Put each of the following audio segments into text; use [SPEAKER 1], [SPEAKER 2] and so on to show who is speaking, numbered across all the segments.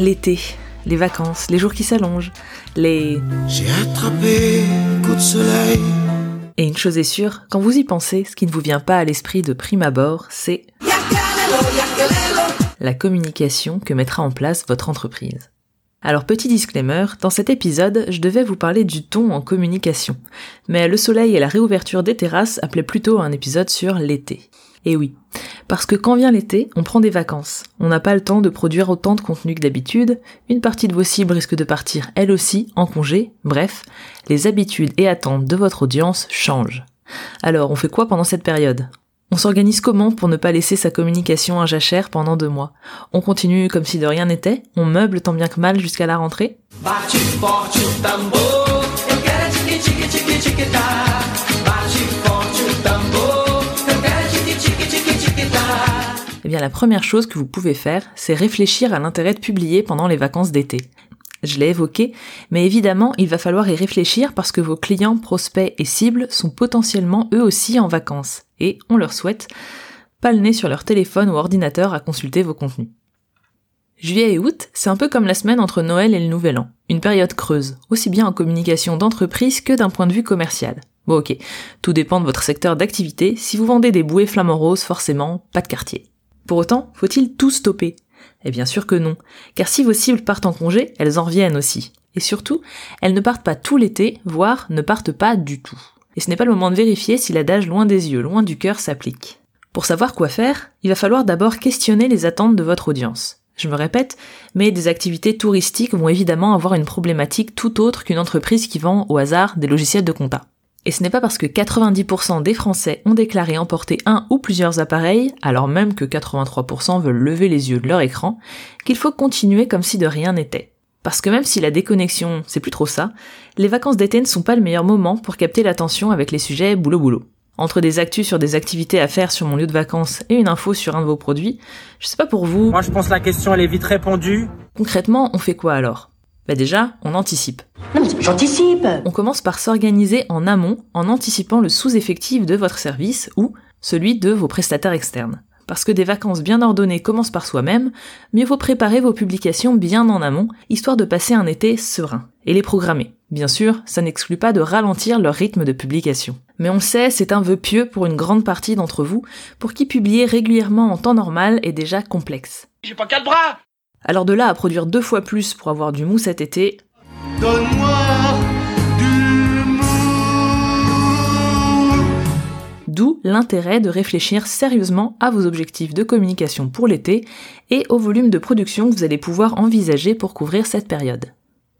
[SPEAKER 1] l'été, les vacances, les jours qui s'allongent, les...
[SPEAKER 2] J'ai attrapé coup de soleil.
[SPEAKER 1] Et une chose est sûre, quand vous y pensez, ce qui ne vous vient pas à l'esprit de prime abord, c'est la communication que mettra en place votre entreprise. Alors petit disclaimer, dans cet épisode, je devais vous parler du ton en communication, mais le soleil et la réouverture des terrasses appelaient plutôt un épisode sur l'été. Et oui, parce que quand vient l'été, on prend des vacances. On n'a pas le temps de produire autant de contenu que d'habitude, une partie de vos cibles risque de partir elle aussi en congé, bref, les habitudes et attentes de votre audience changent. Alors on fait quoi pendant cette période? On s'organise comment pour ne pas laisser sa communication à jachère pendant deux mois? On continue comme si de rien n'était? On meuble tant bien que mal jusqu'à la rentrée? Bien la première chose que vous pouvez faire, c'est réfléchir à l'intérêt de publier pendant les vacances d'été. Je l'ai évoqué, mais évidemment, il va falloir y réfléchir parce que vos clients, prospects et cibles sont potentiellement eux aussi en vacances. Et, on leur souhaite, pas le nez sur leur téléphone ou ordinateur à consulter vos contenus. Juillet et août, c'est un peu comme la semaine entre Noël et le Nouvel An. Une période creuse, aussi bien en communication d'entreprise que d'un point de vue commercial. Bon ok, tout dépend de votre secteur d'activité. Si vous vendez des bouées flamants roses, forcément, pas de quartier. Pour autant, faut-il tout stopper? Eh bien sûr que non, car si vos cibles partent en congé, elles en reviennent aussi. Et surtout, elles ne partent pas tout l'été, voire ne partent pas du tout. Et ce n'est pas le moment de vérifier si l'adage loin des yeux, loin du cœur s'applique. Pour savoir quoi faire, il va falloir d'abord questionner les attentes de votre audience. Je me répète, mais des activités touristiques vont évidemment avoir une problématique tout autre qu'une entreprise qui vend au hasard des logiciels de compta. Et ce n'est pas parce que 90% des Français ont déclaré emporter un ou plusieurs appareils, alors même que 83% veulent lever les yeux de leur écran, qu'il faut continuer comme si de rien n'était. Parce que même si la déconnexion, c'est plus trop ça, les vacances d'été ne sont pas le meilleur moment pour capter l'attention avec les sujets boulot boulot. Entre des actus sur des activités à faire sur mon lieu de vacances et une info sur un de vos produits, je sais pas pour vous.
[SPEAKER 3] Moi je pense la question elle est vite répondue.
[SPEAKER 1] Concrètement, on fait quoi alors? Bah déjà, on anticipe.
[SPEAKER 4] Non mais j'anticipe
[SPEAKER 1] On commence par s'organiser en amont en anticipant le sous-effectif de votre service ou celui de vos prestataires externes. Parce que des vacances bien ordonnées commencent par soi-même, mieux vaut préparer vos publications bien en amont, histoire de passer un été serein. Et les programmer. Bien sûr, ça n'exclut pas de ralentir leur rythme de publication. Mais on sait, c'est un vœu pieux pour une grande partie d'entre vous, pour qui publier régulièrement en temps normal est déjà complexe.
[SPEAKER 3] J'ai pas quatre bras
[SPEAKER 1] alors de là à produire deux fois plus pour avoir du mou cet été.
[SPEAKER 2] Donne-moi du mou.
[SPEAKER 1] D'où l'intérêt de réfléchir sérieusement à vos objectifs de communication pour l'été et au volume de production que vous allez pouvoir envisager pour couvrir cette période.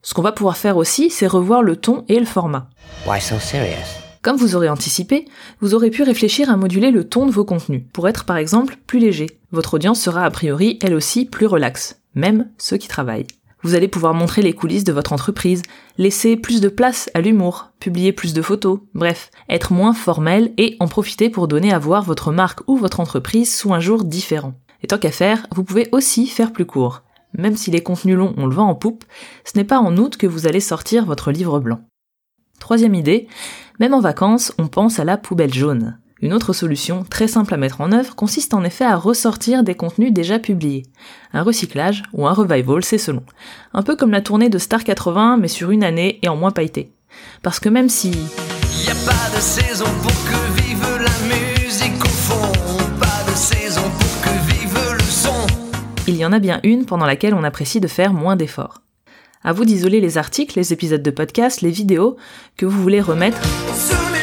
[SPEAKER 1] Ce qu'on va pouvoir faire aussi, c'est revoir le ton et le format.
[SPEAKER 4] Why so serious?
[SPEAKER 1] Comme vous aurez anticipé, vous aurez pu réfléchir à moduler le ton de vos contenus, pour être par exemple plus léger. Votre audience sera a priori elle aussi plus relaxe même ceux qui travaillent. Vous allez pouvoir montrer les coulisses de votre entreprise, laisser plus de place à l'humour, publier plus de photos, bref, être moins formel et en profiter pour donner à voir votre marque ou votre entreprise sous un jour différent. Et tant qu'à faire, vous pouvez aussi faire plus court. Même si les contenus longs ont le vent en poupe, ce n'est pas en août que vous allez sortir votre livre blanc. Troisième idée, même en vacances, on pense à la poubelle jaune. Une autre solution, très simple à mettre en œuvre, consiste en effet à ressortir des contenus déjà publiés. Un recyclage ou un revival, c'est selon. Un peu comme la tournée de Star 80, mais sur une année et en moins pailleté. Parce que même si...
[SPEAKER 5] Y a pas de saison pour que vive la musique au fond, pas de saison pour que vive le son.
[SPEAKER 1] Il y en a bien une pendant laquelle on apprécie de faire moins d'efforts. À vous d'isoler les articles, les épisodes de podcast, les vidéos que vous voulez remettre
[SPEAKER 5] les.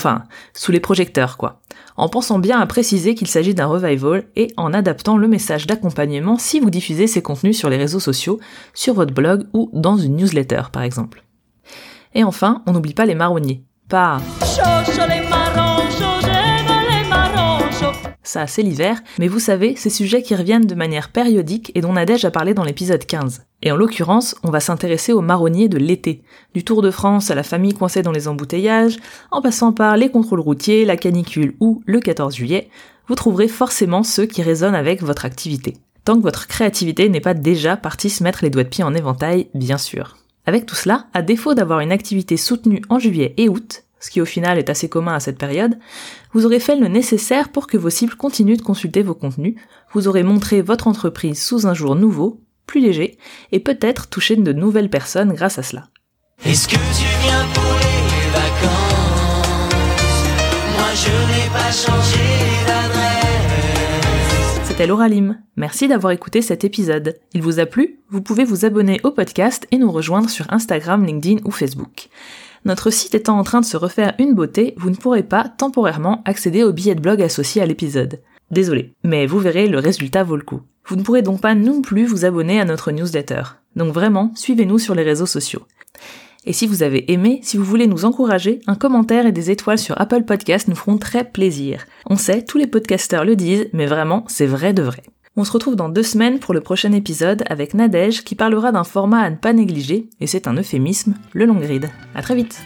[SPEAKER 1] Enfin, sous les projecteurs quoi, en pensant bien à préciser qu'il s'agit d'un revival et en adaptant le message d'accompagnement si vous diffusez ces contenus sur les réseaux sociaux, sur votre blog ou dans une newsletter par exemple. Et enfin, on n'oublie pas les marronniers. Pas ça c'est l'hiver, mais vous savez, ces sujets qui reviennent de manière périodique et dont Nadège a parlé dans l'épisode 15. Et en l'occurrence, on va s'intéresser aux marronniers de l'été. Du Tour de France à la famille coincée dans les embouteillages, en passant par les contrôles routiers, la canicule ou le 14 juillet, vous trouverez forcément ceux qui résonnent avec votre activité. Tant que votre créativité n'est pas déjà partie se mettre les doigts de pied en éventail, bien sûr. Avec tout cela, à défaut d'avoir une activité soutenue en juillet et août, ce qui au final est assez commun à cette période, vous aurez fait le nécessaire pour que vos cibles continuent de consulter vos contenus, vous aurez montré votre entreprise sous un jour nouveau, plus léger, et peut-être touché de nouvelles personnes grâce à cela.
[SPEAKER 5] Est-ce que tu viens pour les vacances? Moi je n'ai pas changé d'adresse.
[SPEAKER 1] C'était Laura Lim. Merci d'avoir écouté cet épisode. Il vous a plu? Vous pouvez vous abonner au podcast et nous rejoindre sur Instagram, LinkedIn ou Facebook. Notre site étant en train de se refaire une beauté, vous ne pourrez pas temporairement accéder au billet de blog associé à l'épisode. Désolé, mais vous verrez, le résultat vaut le coup. Vous ne pourrez donc pas non plus vous abonner à notre newsletter. Donc vraiment, suivez-nous sur les réseaux sociaux. Et si vous avez aimé, si vous voulez nous encourager, un commentaire et des étoiles sur Apple Podcast nous feront très plaisir. On sait, tous les podcasteurs le disent, mais vraiment, c'est vrai de vrai. On se retrouve dans deux semaines pour le prochain épisode avec Nadège qui parlera d'un format à ne pas négliger, et c'est un euphémisme, le long grid. À très vite!